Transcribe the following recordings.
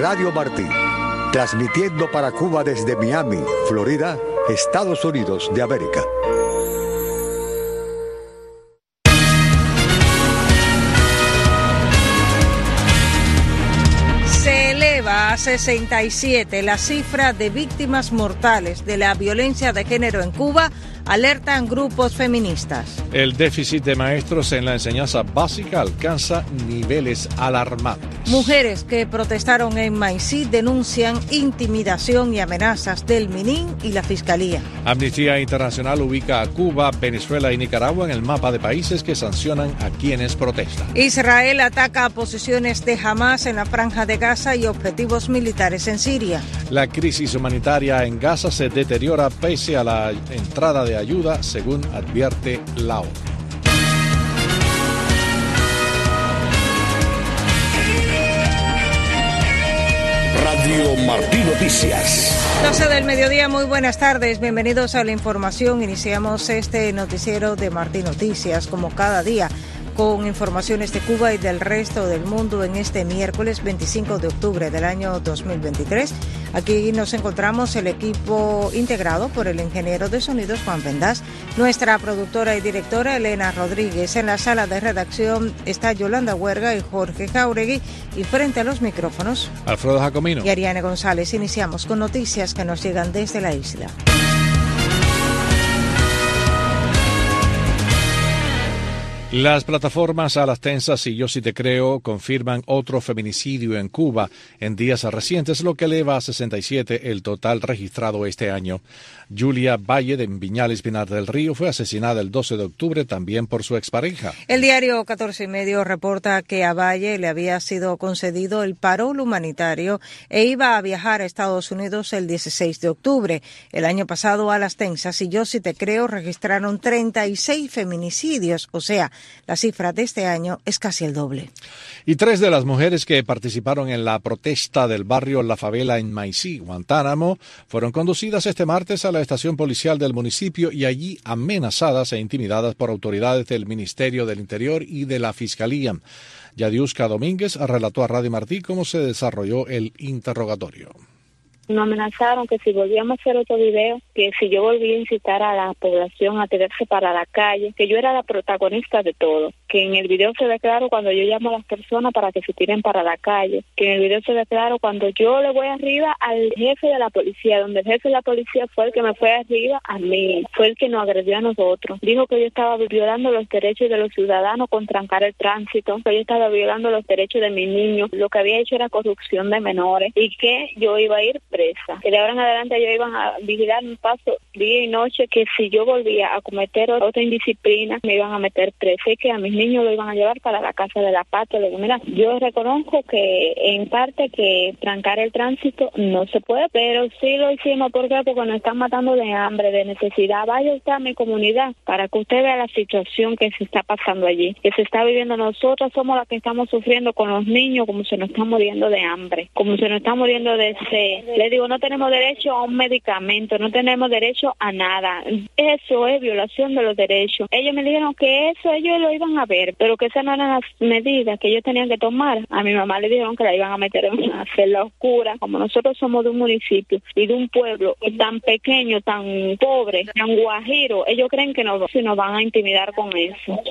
Radio Martí, transmitiendo para Cuba desde Miami, Florida, Estados Unidos de América. Se eleva a 67 la cifra de víctimas mortales de la violencia de género en Cuba alertan grupos feministas. El déficit de maestros en la enseñanza básica alcanza niveles alarmantes. Mujeres que protestaron en Maicí denuncian intimidación y amenazas del MININ y la Fiscalía. Amnistía Internacional ubica a Cuba, Venezuela y Nicaragua en el mapa de países que sancionan a quienes protestan. Israel ataca posiciones de Hamas en la franja de Gaza y objetivos militares en Siria. La crisis humanitaria en Gaza se deteriora pese a la entrada de ayuda, según advierte la ONU. Radio Martí Noticias. 12 del mediodía, muy buenas tardes, bienvenidos a la información. Iniciamos este noticiero de Martí Noticias como cada día con informaciones de Cuba y del resto del mundo en este miércoles 25 de octubre del año 2023. Aquí nos encontramos el equipo integrado por el ingeniero de sonidos Juan Vendás, nuestra productora y directora Elena Rodríguez. En la sala de redacción está Yolanda Huerga y Jorge Jauregui y frente a los micrófonos Alfredo Jacomino y Ariane González. Iniciamos con noticias que nos llegan desde la isla. Las plataformas a las tensas y Yo sí te creo confirman otro feminicidio en Cuba en días recientes, lo que eleva a 67 el total registrado este año. Julia Valle de Viñales Pinar del Río fue asesinada el 12 de octubre también por su expareja. El diario 14 y medio reporta que a Valle le había sido concedido el parol humanitario e iba a viajar a Estados Unidos el 16 de octubre. El año pasado a las tensas y Yo sí te creo registraron 36 feminicidios, o sea, la cifra de este año es casi el doble. Y tres de las mujeres que participaron en la protesta del barrio La Favela en Maicí, Guantánamo, fueron conducidas este martes a la estación policial del municipio y allí amenazadas e intimidadas por autoridades del Ministerio del Interior y de la Fiscalía. Yadiuska Domínguez relató a Radio Martí cómo se desarrolló el interrogatorio nos amenazaron que si volvíamos a hacer otro video, que si yo volvía a incitar a la población a tirarse para la calle, que yo era la protagonista de todo, que en el video se ve claro cuando yo llamo a las personas para que se tiren para la calle, que en el video se ve claro cuando yo le voy arriba al jefe de la policía, donde el jefe de la policía fue el que me fue arriba a mí, fue el que nos agredió a nosotros. Dijo que yo estaba violando los derechos de los ciudadanos con trancar el tránsito, que yo estaba violando los derechos de mis niños, lo que había hecho era corrupción de menores y que yo iba a ir presa. Que de ahora en adelante ellos iban a vigilar un paso día y noche que si yo volvía a cometer otra indisciplina me iban a meter presa y que a mis niños lo iban a llevar para la casa de la patria. Le digo, mira, yo reconozco que en parte que trancar el tránsito no se puede, pero sí lo hicimos ¿por qué? porque nos están matando de hambre, de necesidad. Vaya usted a mi comunidad para que usted vea la situación que se está pasando allí, que se está viviendo. Nosotros somos las que estamos sufriendo con los niños como se nos está muriendo de hambre, como se nos está muriendo de sed le digo, no tenemos derecho a un medicamento, no tenemos derecho a nada. Eso es violación de los derechos. Ellos me dijeron que eso ellos lo iban a ver, pero que esas no eran las medidas que ellos tenían que tomar. A mi mamá le dijeron que la iban a meter en una celda oscura. Como nosotros somos de un municipio y de un pueblo tan pequeño, tan pobre, tan guajiro, ellos creen que nos, nos van a intimidar con eso.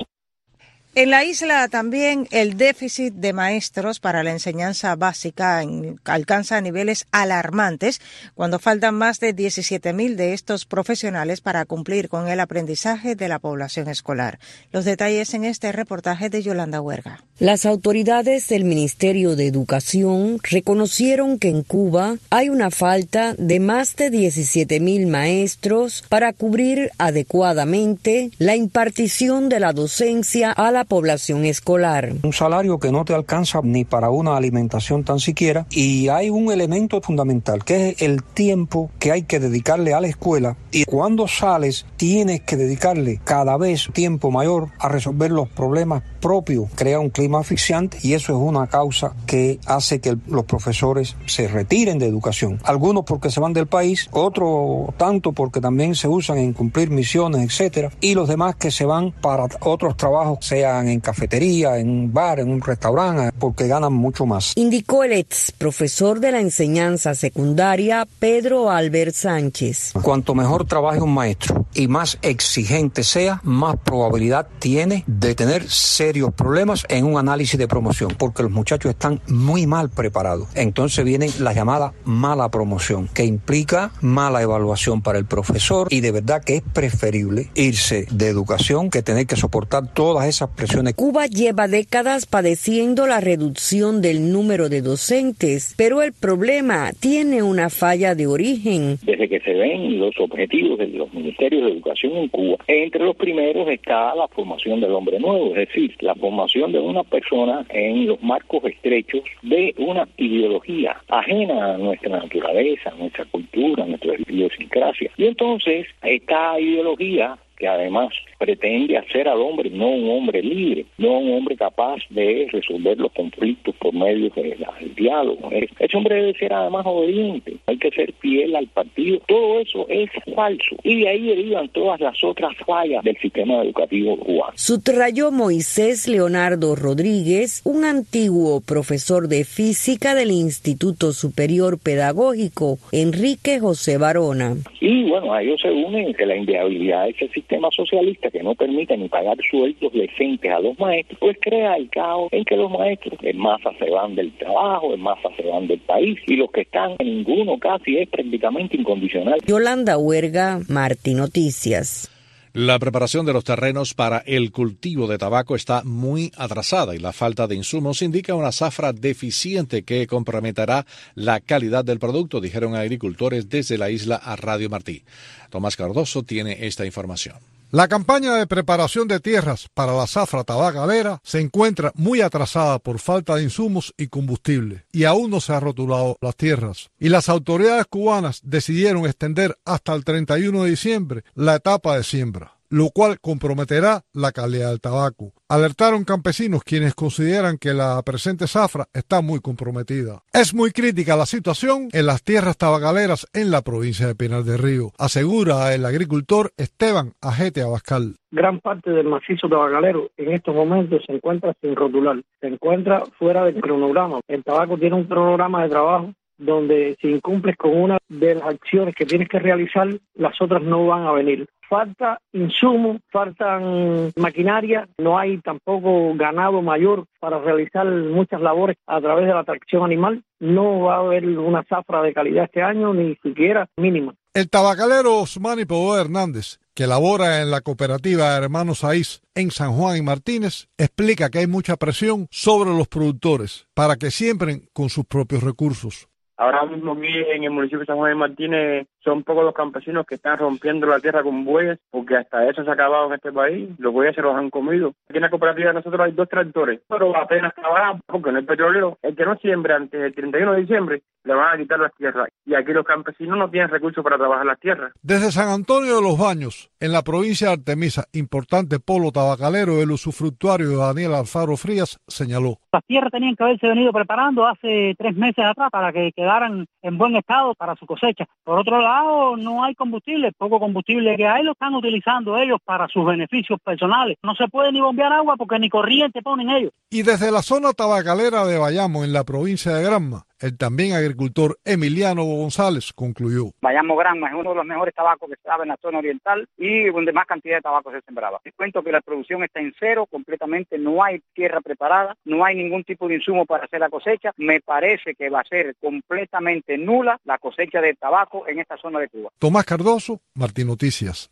En la isla también el déficit de maestros para la enseñanza básica alcanza niveles alarmantes cuando faltan más de 17.000 de estos profesionales para cumplir con el aprendizaje de la población escolar. Los detalles en este reportaje de Yolanda Huerga. Las autoridades del Ministerio de Educación reconocieron que en Cuba hay una falta de más de 17.000 maestros para cubrir adecuadamente la impartición de la docencia a la población escolar. Un salario que no te alcanza ni para una alimentación tan siquiera y hay un elemento fundamental que es el tiempo que hay que dedicarle a la escuela y cuando sales tienes que dedicarle cada vez tiempo mayor a resolver los problemas propios. Crea un clima asfixiante y eso es una causa que hace que los profesores se retiren de educación. Algunos porque se van del país, otros tanto porque también se usan en cumplir misiones, etcétera, y los demás que se van para otros trabajos, sea trabajan en cafetería, en un bar, en un restaurante, porque ganan mucho más. Indicó el ex profesor de la enseñanza secundaria, Pedro Albert Sánchez. Cuanto mejor trabaje un maestro y más exigente sea, más probabilidad tiene de tener serios problemas en un análisis de promoción, porque los muchachos están muy mal preparados. Entonces viene la llamada mala promoción, que implica mala evaluación para el profesor y de verdad que es preferible irse de educación que tener que soportar todas esas Cuba lleva décadas padeciendo la reducción del número de docentes, pero el problema tiene una falla de origen. Desde que se ven los objetivos de los ministerios de educación en Cuba, entre los primeros está la formación del hombre nuevo, es decir, la formación de una persona en los marcos estrechos de una ideología ajena a nuestra naturaleza, a nuestra cultura, a nuestra idiosincrasia. Y entonces esta ideología que además pretende hacer al hombre no un hombre libre, no un hombre capaz de resolver los conflictos por medio del diálogo. Ese hombre debe ser además obediente, hay que ser fiel al partido. Todo eso es falso y de ahí derivan todas las otras fallas del sistema educativo cubano. Sutrayó Moisés Leonardo Rodríguez, un antiguo profesor de física del Instituto Superior Pedagógico Enrique José Barona. Y bueno, a ellos se unen que la inviabilidad de ese sistema socialista que no permite ni pagar sueldos decentes a los maestros, pues crea el caos en que los maestros en masa se van del trabajo, en masa se van del país y los que están en ninguno casi es prácticamente incondicional. Yolanda Huerga, Martín Noticias. La preparación de los terrenos para el cultivo de tabaco está muy atrasada y la falta de insumos indica una zafra deficiente que comprometerá la calidad del producto, dijeron agricultores desde la isla a Radio Martí. Tomás Cardoso tiene esta información. La campaña de preparación de tierras para la zafra tabacalera se encuentra muy atrasada por falta de insumos y combustible y aún no se han rotulado las tierras. Y las autoridades cubanas decidieron extender hasta el 31 de diciembre la etapa de siembra lo cual comprometerá la calidad del tabaco. Alertaron campesinos quienes consideran que la presente zafra está muy comprometida. Es muy crítica la situación en las tierras tabacaleras en la provincia de Pinar del Río, asegura el agricultor Esteban Ajete Abascal. Gran parte del macizo tabacalero en estos momentos se encuentra sin rotular, se encuentra fuera del cronograma. El tabaco tiene un cronograma de trabajo donde si incumples con una de las acciones que tienes que realizar, las otras no van a venir falta insumos, faltan maquinaria, no hay tampoco ganado mayor para realizar muchas labores a través de la tracción animal. No va a haber una zafra de calidad este año, ni siquiera mínima. El tabacalero Osmani Podo Hernández, que labora en la cooperativa Hermanos Aís en San Juan y Martínez, explica que hay mucha presión sobre los productores para que siembren con sus propios recursos. Ahora mismo aquí en el municipio de San Juan de Martínez son pocos los campesinos que están rompiendo la tierra con bueyes, porque hasta eso se ha acabado en este país, los bueyes se los han comido. Aquí en la cooperativa de nosotros hay dos tractores, pero apenas trabajan porque no hay petrolero. El que no siembre antes del 31 de diciembre le van a quitar las tierras. Y aquí los campesinos no tienen recursos para trabajar las tierras. Desde San Antonio de los Baños, en la provincia de Artemisa, importante polo tabacalero, el usufructuario Daniel Alfaro Frías señaló. Las tierras tenían que haberse venido preparando hace tres meses atrás para que quedaran en buen estado para su cosecha. Por otro lado, no hay combustible, poco combustible que hay lo están utilizando ellos para sus beneficios personales. No se puede ni bombear agua porque ni corriente ponen ellos. Y desde la zona tabacalera de Bayamo, en la provincia de Granma, el también agricultor Emiliano González concluyó. Bayamo Granma es uno de los mejores tabacos que se en la zona oriental y donde más cantidad de tabaco se sembraba. Les cuento que la producción está en cero, completamente no hay tierra preparada, no hay ningún tipo de insumo para hacer la cosecha. Me parece que va a ser completamente nula la cosecha de tabaco en esta zona de Cuba. Tomás Cardoso, Martín Noticias.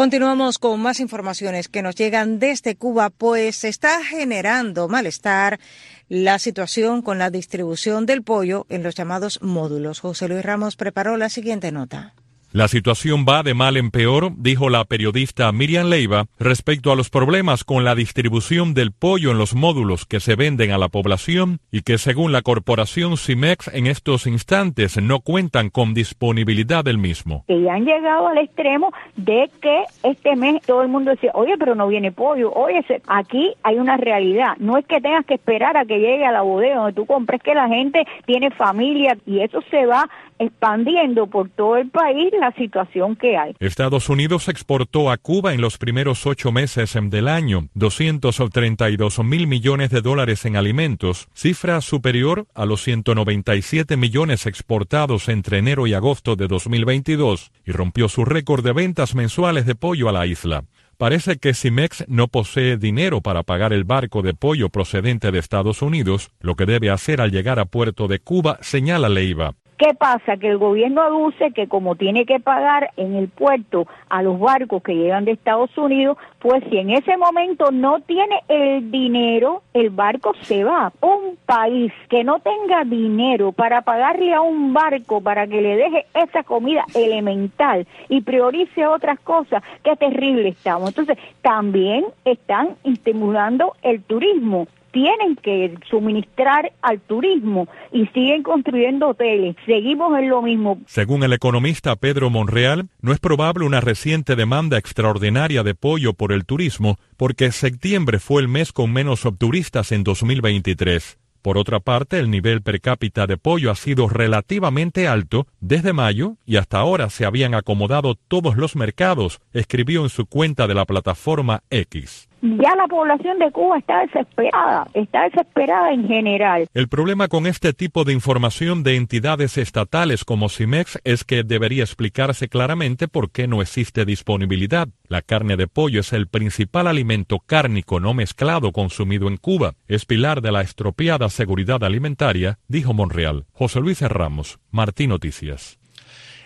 Continuamos con más informaciones que nos llegan desde Cuba, pues se está generando malestar la situación con la distribución del pollo en los llamados módulos. José Luis Ramos preparó la siguiente nota. La situación va de mal en peor, dijo la periodista Miriam Leiva, respecto a los problemas con la distribución del pollo en los módulos que se venden a la población y que según la corporación CIMEX en estos instantes no cuentan con disponibilidad del mismo. Y han llegado al extremo de que este mes todo el mundo decía, oye, pero no viene pollo, oye, aquí hay una realidad, no es que tengas que esperar a que llegue a la bodega donde tú compres, que la gente tiene familia y eso se va expandiendo por todo el país la situación que hay. Estados Unidos exportó a Cuba en los primeros ocho meses del año 232 mil millones de dólares en alimentos, cifra superior a los 197 millones exportados entre enero y agosto de 2022 y rompió su récord de ventas mensuales de pollo a la isla. Parece que Cimex no posee dinero para pagar el barco de pollo procedente de Estados Unidos, lo que debe hacer al llegar a puerto de Cuba, señala Leiva. ¿Qué pasa? Que el gobierno aduce que como tiene que pagar en el puerto a los barcos que llegan de Estados Unidos, pues si en ese momento no tiene el dinero, el barco se va. Un país que no tenga dinero para pagarle a un barco para que le deje esa comida elemental y priorice otras cosas, qué terrible estamos. Entonces, también están estimulando el turismo tienen que suministrar al turismo y siguen construyendo hoteles. Seguimos en lo mismo. Según el economista Pedro Monreal, no es probable una reciente demanda extraordinaria de pollo por el turismo, porque septiembre fue el mes con menos turistas en 2023. Por otra parte, el nivel per cápita de pollo ha sido relativamente alto desde mayo y hasta ahora se habían acomodado todos los mercados, escribió en su cuenta de la plataforma X ya la población de Cuba está desesperada, está desesperada en general. El problema con este tipo de información de entidades estatales como CIMEX es que debería explicarse claramente por qué no existe disponibilidad. La carne de pollo es el principal alimento cárnico no mezclado consumido en Cuba. Es pilar de la estropeada seguridad alimentaria, dijo Monreal. José Luis Ramos, Martín Noticias.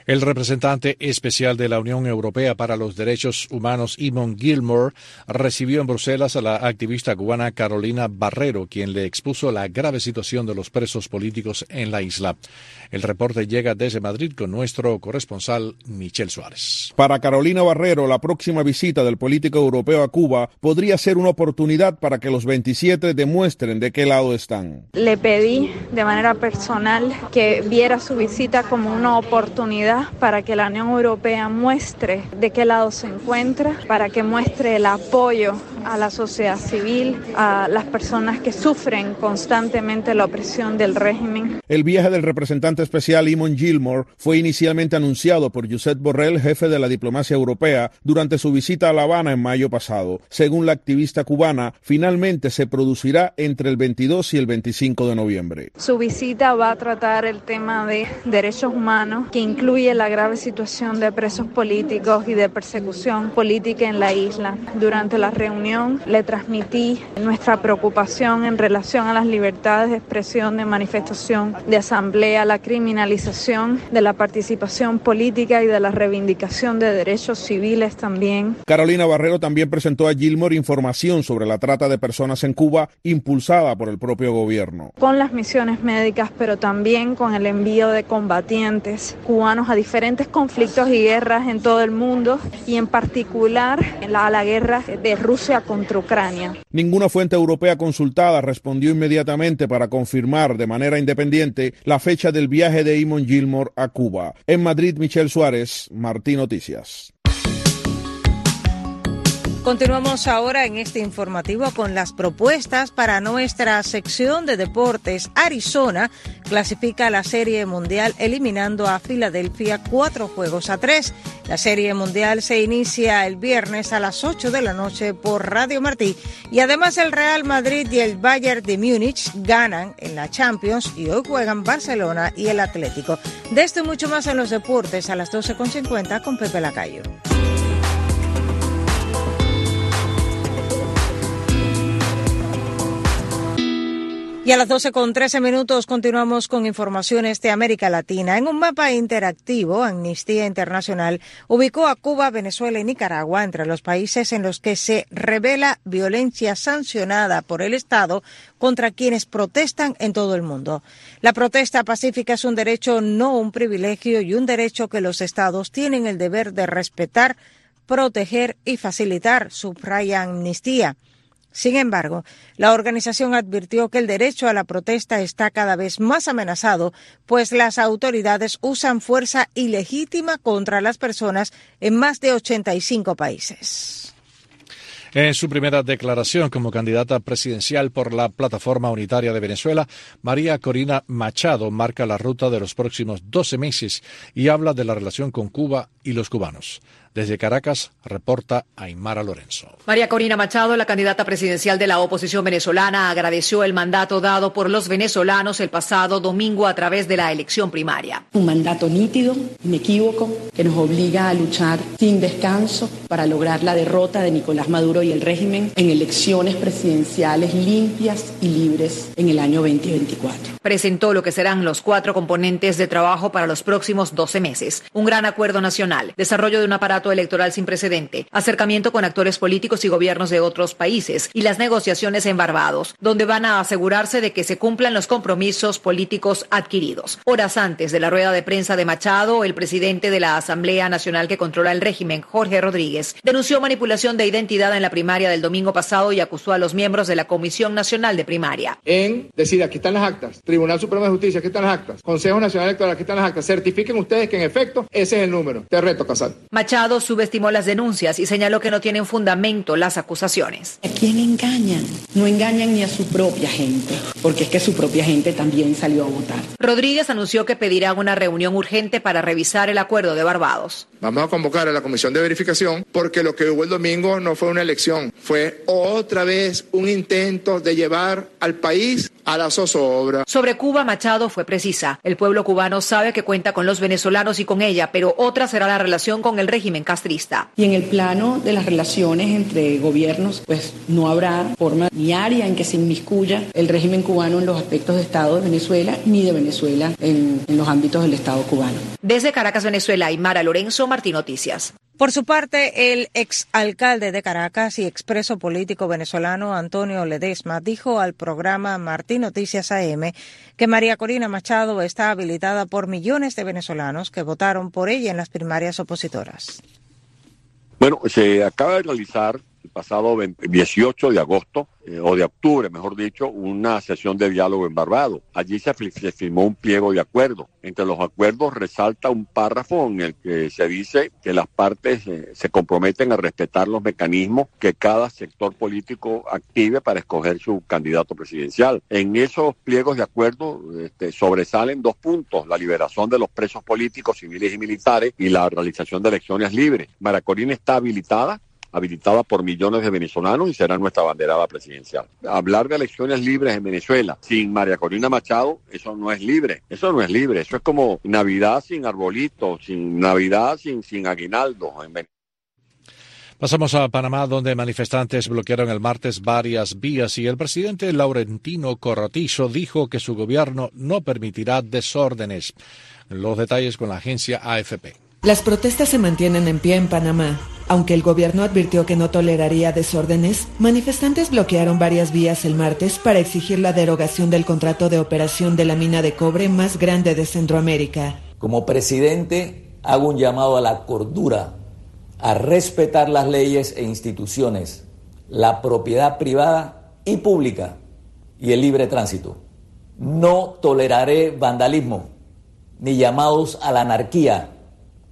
El representante especial de la Unión Europea para los Derechos Humanos, Imon Gilmore, recibió en Bruselas a la activista cubana Carolina Barrero, quien le expuso la grave situación de los presos políticos en la isla. El reporte llega desde Madrid con nuestro corresponsal Michel Suárez. Para Carolina Barrero, la próxima visita del político europeo a Cuba podría ser una oportunidad para que los 27 demuestren de qué lado están. Le pedí de manera personal que viera su visita como una oportunidad para que la Unión Europea muestre de qué lado se encuentra, para que muestre el apoyo a la sociedad civil, a las personas que sufren constantemente la opresión del régimen. El viaje del representante especial Imon Gilmore fue inicialmente anunciado por Josep Borrell, jefe de la diplomacia europea, durante su visita a La Habana en mayo pasado. Según la activista cubana, finalmente se producirá entre el 22 y el 25 de noviembre. Su visita va a tratar el tema de derechos humanos, que incluye la grave situación de presos políticos y de persecución política en la isla. Durante la reunión le transmití nuestra preocupación en relación a las libertades de expresión, de manifestación, de asamblea, la criminalización de la participación política y de la reivindicación de derechos civiles también. Carolina Barrero también presentó a Gilmore información sobre la trata de personas en Cuba impulsada por el propio gobierno. Con las misiones médicas, pero también con el envío de combatientes cubanos a diferentes conflictos y guerras en todo el mundo y en particular a la guerra de Rusia contra Ucrania. Ninguna fuente europea consultada respondió inmediatamente para confirmar de manera independiente la fecha del viaje de Imon Gilmore a Cuba. En Madrid, Michel Suárez, Martín Noticias. Continuamos ahora en este informativo con las propuestas para nuestra sección de deportes. Arizona clasifica la Serie Mundial eliminando a Filadelfia cuatro juegos a tres. La Serie Mundial se inicia el viernes a las 8 de la noche por Radio Martí y además el Real Madrid y el Bayern de Múnich ganan en la Champions y hoy juegan Barcelona y el Atlético. De esto y mucho más en los deportes a las 12.50 con Pepe Lacayo. Y a las 12 con 13 minutos continuamos con informaciones de América Latina. En un mapa interactivo, Amnistía Internacional ubicó a Cuba, Venezuela y Nicaragua entre los países en los que se revela violencia sancionada por el Estado contra quienes protestan en todo el mundo. La protesta pacífica es un derecho, no un privilegio, y un derecho que los Estados tienen el deber de respetar, proteger y facilitar, subraya Amnistía. Sin embargo, la organización advirtió que el derecho a la protesta está cada vez más amenazado, pues las autoridades usan fuerza ilegítima contra las personas en más de 85 países. En su primera declaración como candidata presidencial por la Plataforma Unitaria de Venezuela, María Corina Machado marca la ruta de los próximos 12 meses y habla de la relación con Cuba y los cubanos. Desde Caracas, reporta Aymara Lorenzo. María Corina Machado, la candidata presidencial de la oposición venezolana, agradeció el mandato dado por los venezolanos el pasado domingo a través de la elección primaria. Un mandato nítido, inequívoco, que nos obliga a luchar sin descanso para lograr la derrota de Nicolás Maduro y el régimen en elecciones presidenciales limpias y libres en el año 2024. Presentó lo que serán los cuatro componentes de trabajo para los próximos 12 meses. Un gran acuerdo nacional, desarrollo de un aparato electoral sin precedente, acercamiento con actores políticos y gobiernos de otros países y las negociaciones en Barbados, donde van a asegurarse de que se cumplan los compromisos políticos adquiridos. Horas antes de la rueda de prensa de Machado, el presidente de la Asamblea Nacional que controla el régimen, Jorge Rodríguez, denunció manipulación de identidad en la primaria del domingo pasado y acusó a los miembros de la Comisión Nacional de Primaria. En decir, aquí están las actas, Tribunal Supremo de Justicia, aquí están las actas, Consejo Nacional Electoral, aquí están las actas, certifiquen ustedes que en efecto ese es el número. Te reto, Casal. Machado subestimó las denuncias y señaló que no tienen fundamento las acusaciones. ¿A quién engañan? No engañan ni a su propia gente, porque es que su propia gente también salió a votar. Rodríguez anunció que pedirá una reunión urgente para revisar el acuerdo de Barbados. Vamos a convocar a la comisión de verificación porque lo que hubo el domingo no fue una elección, fue otra vez un intento de llevar al país a la zozobra. Sobre Cuba, Machado fue precisa. El pueblo cubano sabe que cuenta con los venezolanos y con ella, pero otra será la relación con el régimen castrista. Y en el plano de las relaciones entre gobiernos, pues no habrá forma ni área en que se inmiscuya el régimen cubano en los aspectos de Estado de Venezuela, ni de Venezuela en, en los ámbitos del Estado cubano. Desde Caracas, Venezuela, Aymara Lorenzo, Martín Noticias. Por su parte, el exalcalde de Caracas y expreso político venezolano Antonio Ledesma dijo al programa Martín Noticias AM que María Corina Machado está habilitada por millones de venezolanos que votaron por ella en las primarias opositoras. Bueno, se acaba de realizar pasado 18 de agosto eh, o de octubre, mejor dicho, una sesión de diálogo en Barbados. Allí se, firmó un pliego de acuerdo. Entre los acuerdos resalta un párrafo en el que se dice que las partes eh, se comprometen a respetar los mecanismos que cada sector político active para escoger su candidato presidencial. En esos pliegos de acuerdo este, sobresalen dos puntos, la liberación de los presos políticos, civiles y militares y la realización de elecciones libres. Maracorina está habilitada habilitada por millones de venezolanos y será nuestra banderada presidencial. Hablar de elecciones libres en Venezuela sin María Corina Machado, eso no es libre, eso no es libre, eso es como Navidad sin arbolito, sin Navidad sin, sin aguinaldo en Pasamos a Panamá, donde manifestantes bloquearon el martes varias vías y el presidente Laurentino Corratizo dijo que su gobierno no permitirá desórdenes. Los detalles con la agencia AFP. Las protestas se mantienen en pie en Panamá. Aunque el gobierno advirtió que no toleraría desórdenes, manifestantes bloquearon varias vías el martes para exigir la derogación del contrato de operación de la mina de cobre más grande de Centroamérica. Como presidente, hago un llamado a la cordura, a respetar las leyes e instituciones, la propiedad privada y pública y el libre tránsito. No toleraré vandalismo, ni llamados a la anarquía,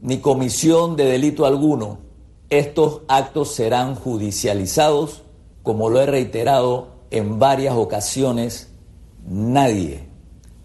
ni comisión de delito alguno estos actos serán judicializados, como lo he reiterado en varias ocasiones, nadie,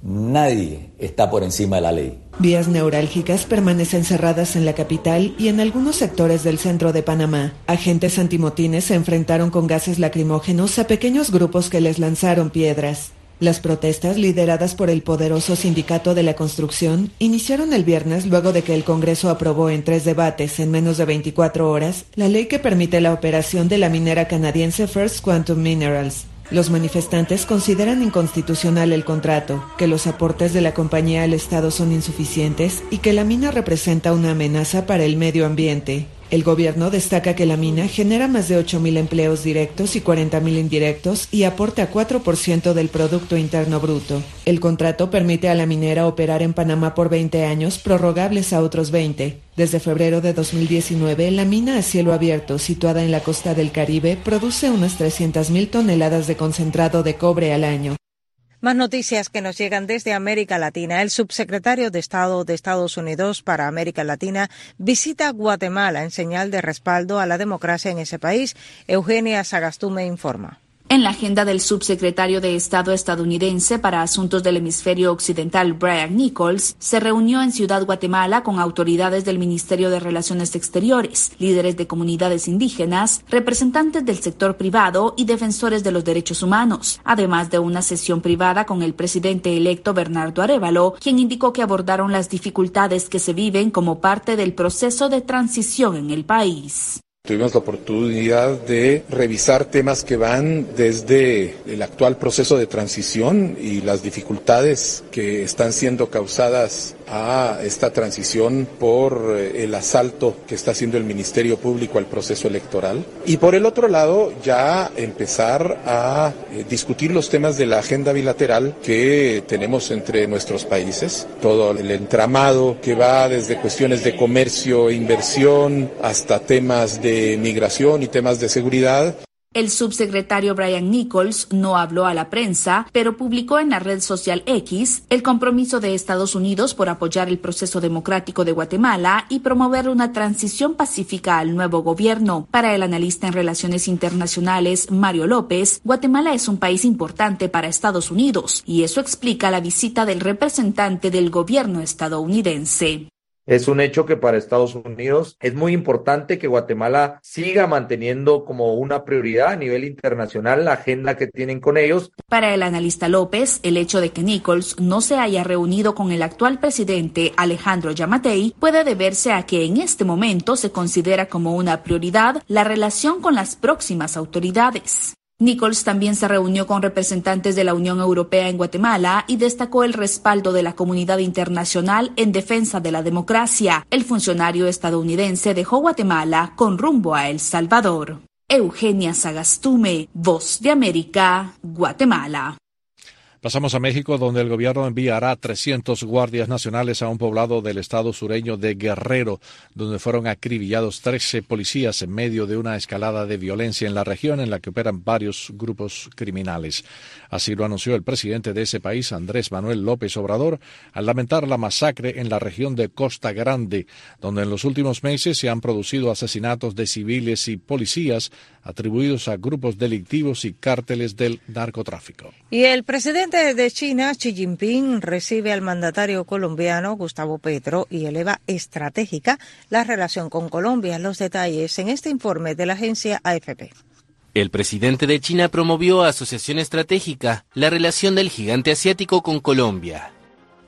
nadie está por encima de la ley. Vías neurálgicas permanecen cerradas en la capital y en algunos sectores del centro de Panamá. Agentes antimotines se enfrentaron con gases lacrimógenos a pequeños grupos que les lanzaron piedras. Las protestas, lideradas por el poderoso Sindicato de la Construcción, iniciaron el viernes luego de que el Congreso aprobó en tres debates en menos de 24 horas la ley que permite la operación de la minera canadiense First Quantum Minerals. Los manifestantes consideran inconstitucional el contrato, que los aportes de la compañía al Estado son insuficientes y que la mina representa una amenaza para el medio ambiente. El gobierno destaca que la mina genera más de 8.000 empleos directos y 40.000 indirectos y aporta 4% del Producto Interno Bruto. El contrato permite a la minera operar en Panamá por 20 años, prorrogables a otros 20. Desde febrero de 2019, la mina a cielo abierto, situada en la costa del Caribe, produce unas 300.000 toneladas de concentrado de cobre al año. Más noticias que nos llegan desde América Latina. El subsecretario de Estado de Estados Unidos para América Latina visita Guatemala en señal de respaldo a la democracia en ese país. Eugenia Sagastume informa. En la agenda del subsecretario de Estado estadounidense para Asuntos del Hemisferio Occidental, Brian Nichols, se reunió en Ciudad Guatemala con autoridades del Ministerio de Relaciones Exteriores, líderes de comunidades indígenas, representantes del sector privado y defensores de los derechos humanos, además de una sesión privada con el presidente electo Bernardo Arevalo, quien indicó que abordaron las dificultades que se viven como parte del proceso de transición en el país. Tuvimos la oportunidad de revisar temas que van desde el actual proceso de transición y las dificultades que están siendo causadas a esta transición por eh, el asalto que está haciendo el Ministerio Público al proceso electoral. Y por el otro lado, ya empezar a eh, discutir los temas de la agenda bilateral que tenemos entre nuestros países, todo el entramado que va desde cuestiones de comercio e inversión hasta temas de migración y temas de seguridad. El subsecretario Brian Nichols no habló a la prensa, pero publicó en la red social X el compromiso de Estados Unidos por apoyar el proceso democrático de Guatemala y promover una transición pacífica al nuevo gobierno. Para el analista en relaciones internacionales Mario López, Guatemala es un país importante para Estados Unidos y eso explica la visita del representante del gobierno estadounidense. Es un hecho que para Estados Unidos es muy importante que Guatemala siga manteniendo como una prioridad a nivel internacional la agenda que tienen con ellos. Para el analista López, el hecho de que Nichols no se haya reunido con el actual presidente Alejandro Yamatei puede deberse a que en este momento se considera como una prioridad la relación con las próximas autoridades. Nichols también se reunió con representantes de la Unión Europea en Guatemala y destacó el respaldo de la comunidad internacional en defensa de la democracia. El funcionario estadounidense dejó Guatemala con rumbo a El Salvador. Eugenia Sagastume, Voz de América, Guatemala. Pasamos a México, donde el gobierno enviará 300 guardias nacionales a un poblado del estado sureño de Guerrero, donde fueron acribillados 13 policías en medio de una escalada de violencia en la región en la que operan varios grupos criminales. Así lo anunció el presidente de ese país, Andrés Manuel López Obrador, al lamentar la masacre en la región de Costa Grande, donde en los últimos meses se han producido asesinatos de civiles y policías atribuidos a grupos delictivos y cárteles del narcotráfico. Y el presidente de China, Xi Jinping, recibe al mandatario colombiano Gustavo Petro y eleva estratégica la relación con Colombia. Los detalles en este informe de la agencia AFP. El presidente de China promovió asociación estratégica, la relación del gigante asiático con Colombia.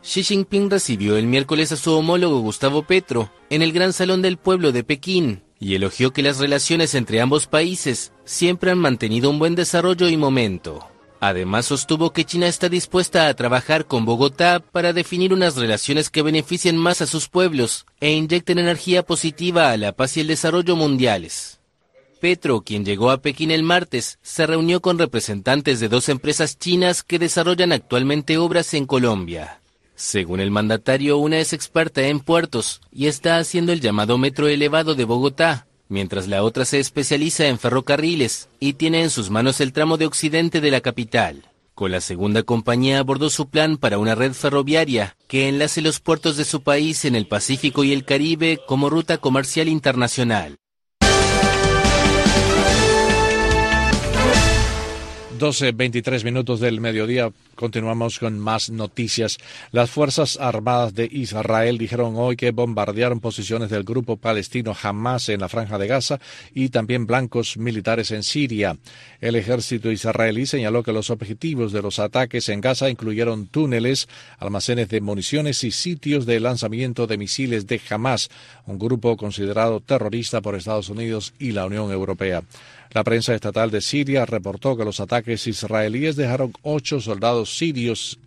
Xi Jinping recibió el miércoles a su homólogo Gustavo Petro en el Gran Salón del Pueblo de Pekín y elogió que las relaciones entre ambos países siempre han mantenido un buen desarrollo y momento. Además sostuvo que China está dispuesta a trabajar con Bogotá para definir unas relaciones que beneficien más a sus pueblos e inyecten energía positiva a la paz y el desarrollo mundiales. Petro, quien llegó a Pekín el martes, se reunió con representantes de dos empresas chinas que desarrollan actualmente obras en Colombia. Según el mandatario, una es experta en puertos y está haciendo el llamado metro elevado de Bogotá, mientras la otra se especializa en ferrocarriles y tiene en sus manos el tramo de occidente de la capital. Con la segunda compañía abordó su plan para una red ferroviaria que enlace los puertos de su país en el Pacífico y el Caribe como ruta comercial internacional. 12, 23 minutos del mediodía. Continuamos con más noticias. Las Fuerzas Armadas de Israel dijeron hoy que bombardearon posiciones del grupo palestino Hamas en la Franja de Gaza y también blancos militares en Siria. El ejército israelí señaló que los objetivos de los ataques en Gaza incluyeron túneles, almacenes de municiones y sitios de lanzamiento de misiles de Hamas, un grupo considerado terrorista por Estados Unidos y la Unión Europea. La prensa estatal de Siria reportó que los ataques israelíes dejaron ocho soldados sirios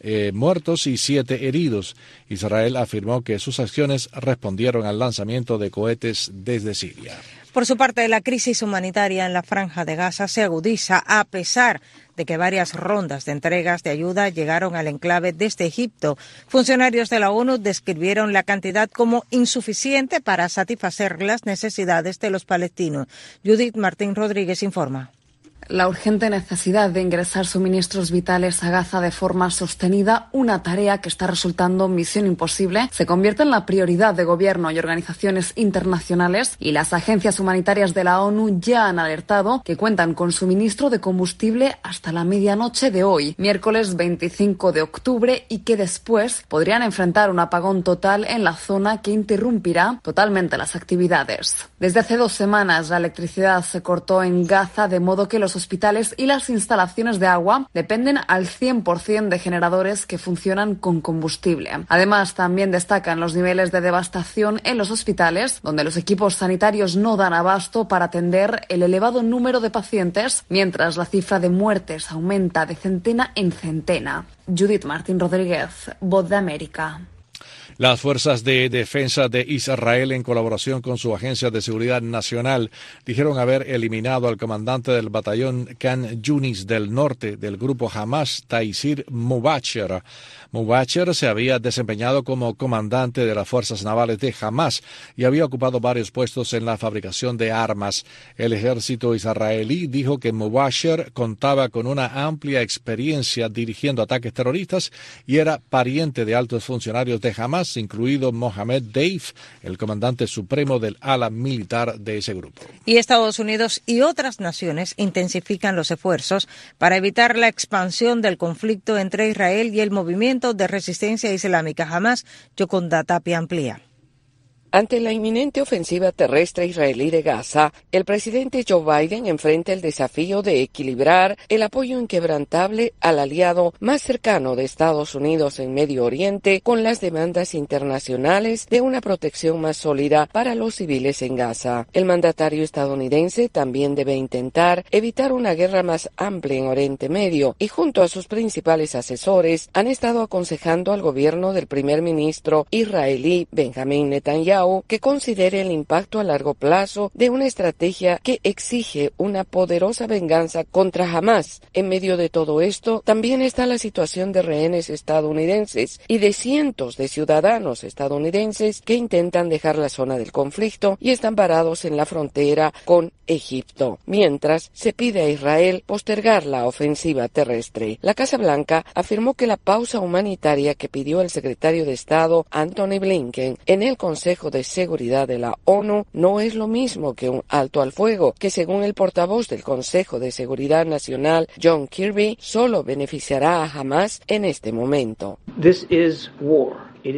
eh, muertos y siete heridos. Israel afirmó que sus acciones respondieron al lanzamiento de cohetes desde Siria. Por su parte, la crisis humanitaria en la franja de Gaza se agudiza a pesar de que varias rondas de entregas de ayuda llegaron al enclave desde Egipto. Funcionarios de la ONU describieron la cantidad como insuficiente para satisfacer las necesidades de los palestinos. Judith Martín Rodríguez informa. La urgente necesidad de ingresar suministros vitales a Gaza de forma sostenida, una tarea que está resultando misión imposible, se convierte en la prioridad de gobierno y organizaciones internacionales y las agencias humanitarias de la ONU ya han alertado que cuentan con suministro de combustible hasta la medianoche de hoy, miércoles 25 de octubre, y que después podrían enfrentar un apagón total en la zona que interrumpirá totalmente las actividades. Desde hace dos semanas la electricidad se cortó en Gaza de modo que los hospitales y las instalaciones de agua dependen al 100% de generadores que funcionan con combustible. Además, también destacan los niveles de devastación en los hospitales, donde los equipos sanitarios no dan abasto para atender el elevado número de pacientes, mientras la cifra de muertes aumenta de centena en centena. Judith Martín Rodríguez, Voz de América. Las fuerzas de defensa de Israel, en colaboración con su agencia de seguridad nacional, dijeron haber eliminado al comandante del batallón Khan Yunis del norte del grupo Hamas, Taisir Mubacher. Mubacher se había desempeñado como comandante de las fuerzas navales de Hamas y había ocupado varios puestos en la fabricación de armas. El ejército israelí dijo que Mubacher contaba con una amplia experiencia dirigiendo ataques terroristas y era pariente de altos funcionarios de Hamas, incluido Mohamed Deif, el comandante supremo del ala militar de ese grupo. Y Estados Unidos y otras naciones intensifican los esfuerzos para evitar la expansión del conflicto entre Israel y el movimiento de resistencia islámica jamás, Yoconda Tapia amplía. Ante la inminente ofensiva terrestre israelí de Gaza, el presidente Joe Biden enfrenta el desafío de equilibrar el apoyo inquebrantable al aliado más cercano de Estados Unidos en Medio Oriente con las demandas internacionales de una protección más sólida para los civiles en Gaza. El mandatario estadounidense también debe intentar evitar una guerra más amplia en Oriente Medio y junto a sus principales asesores han estado aconsejando al gobierno del primer ministro israelí Benjamin Netanyahu que considere el impacto a largo plazo de una estrategia que exige una poderosa venganza contra Hamas. En medio de todo esto, también está la situación de rehenes estadounidenses y de cientos de ciudadanos estadounidenses que intentan dejar la zona del conflicto y están parados en la frontera con Egipto, mientras se pide a Israel postergar la ofensiva terrestre. La Casa Blanca afirmó que la pausa humanitaria que pidió el secretario de Estado Anthony Blinken en el Consejo de Seguridad de la ONU no es lo mismo que un alto al fuego, que según el portavoz del Consejo de Seguridad Nacional John Kirby solo beneficiará a Hamas en este momento.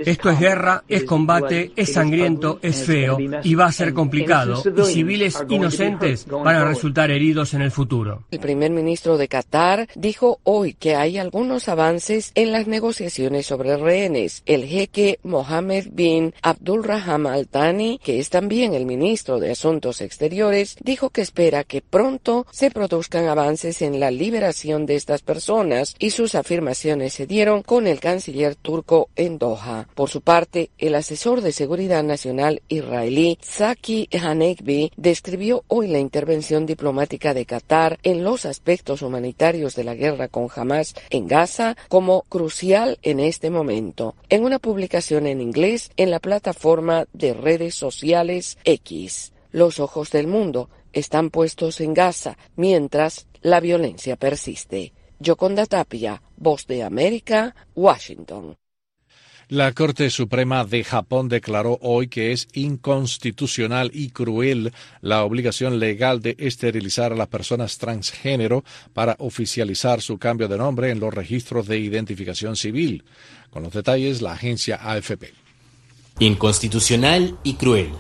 Esto es guerra, es combate, es sangriento, es feo y va a ser complicado. Y civiles inocentes van a resultar heridos en el futuro. El primer ministro de Qatar dijo hoy que hay algunos avances en las negociaciones sobre rehenes. El jeque Mohammed bin Abdulrahman Al Thani, que es también el ministro de Asuntos Exteriores, dijo que espera que pronto se produzcan avances en la liberación de estas personas y sus afirmaciones se dieron con el canciller turco en Doha. Por su parte, el asesor de seguridad nacional israelí Zaki Hanekbi describió hoy la intervención diplomática de Qatar en los aspectos humanitarios de la guerra con Hamas en Gaza como crucial en este momento. En una publicación en inglés en la plataforma de redes sociales X. Los ojos del mundo están puestos en Gaza mientras la violencia persiste. Yoconda Tapia, Voz de América, Washington. La Corte Suprema de Japón declaró hoy que es inconstitucional y cruel la obligación legal de esterilizar a las personas transgénero para oficializar su cambio de nombre en los registros de identificación civil. Con los detalles, la agencia AFP. Inconstitucional y cruel.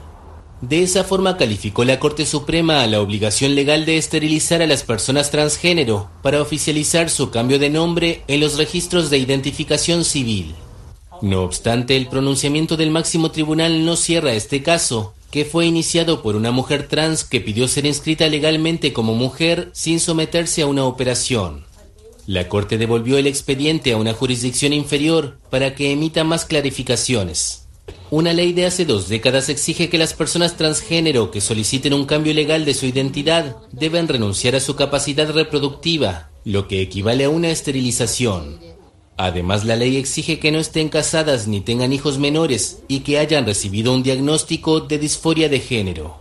De esa forma calificó la Corte Suprema a la obligación legal de esterilizar a las personas transgénero para oficializar su cambio de nombre en los registros de identificación civil. No obstante, el pronunciamiento del máximo tribunal no cierra este caso, que fue iniciado por una mujer trans que pidió ser inscrita legalmente como mujer sin someterse a una operación. La Corte devolvió el expediente a una jurisdicción inferior para que emita más clarificaciones. Una ley de hace dos décadas exige que las personas transgénero que soliciten un cambio legal de su identidad deben renunciar a su capacidad reproductiva, lo que equivale a una esterilización. Además, la ley exige que no estén casadas ni tengan hijos menores y que hayan recibido un diagnóstico de disforia de género.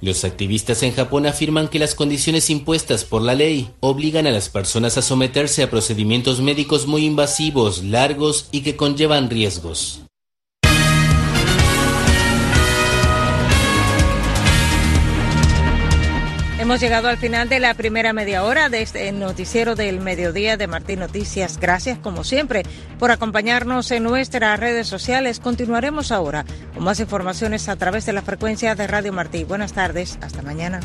Los activistas en Japón afirman que las condiciones impuestas por la ley obligan a las personas a someterse a procedimientos médicos muy invasivos, largos y que conllevan riesgos. Hemos llegado al final de la primera media hora de este noticiero del mediodía de Martín Noticias. Gracias, como siempre, por acompañarnos en nuestras redes sociales. Continuaremos ahora con más informaciones a través de la frecuencia de Radio Martí. Buenas tardes, hasta mañana.